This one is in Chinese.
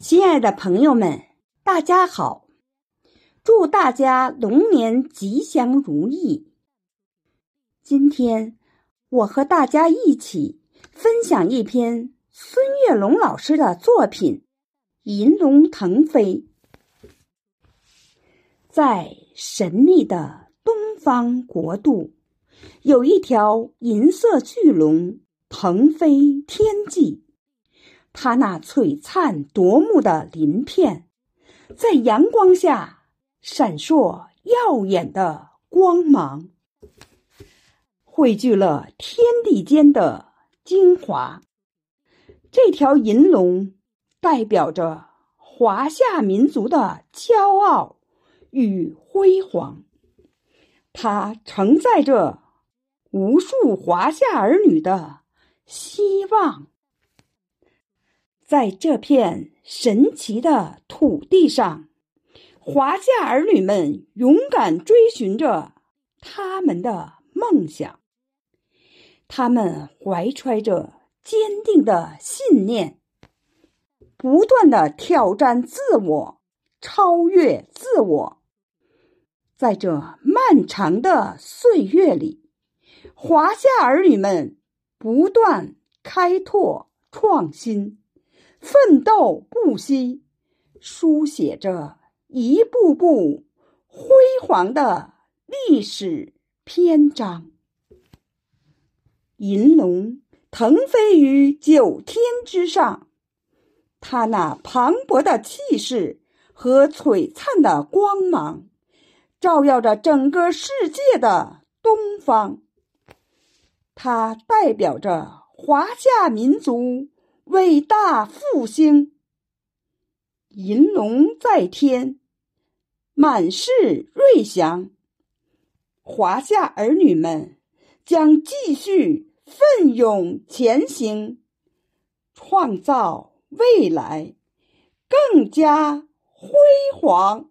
亲爱的朋友们，大家好！祝大家龙年吉祥如意。今天我和大家一起分享一篇孙月龙老师的作品《银龙腾飞》。在神秘的东方国度，有一条银色巨龙腾飞天际。它那璀璨夺目的鳞片，在阳光下闪烁耀眼的光芒，汇聚了天地间的精华。这条银龙代表着华夏民族的骄傲与辉煌，它承载着无数华夏儿女的希望。在这片神奇的土地上，华夏儿女们勇敢追寻着他们的梦想。他们怀揣着坚定的信念，不断的挑战自我，超越自我。在这漫长的岁月里，华夏儿女们不断开拓创新。奋斗不息，书写着一步步辉煌的历史篇章。银龙腾飞于九天之上，它那磅礴的气势和璀璨的光芒，照耀着整个世界的东方。它代表着华夏民族。伟大复兴，银龙在天，满是瑞祥。华夏儿女们将继续奋勇前行，创造未来更加辉煌。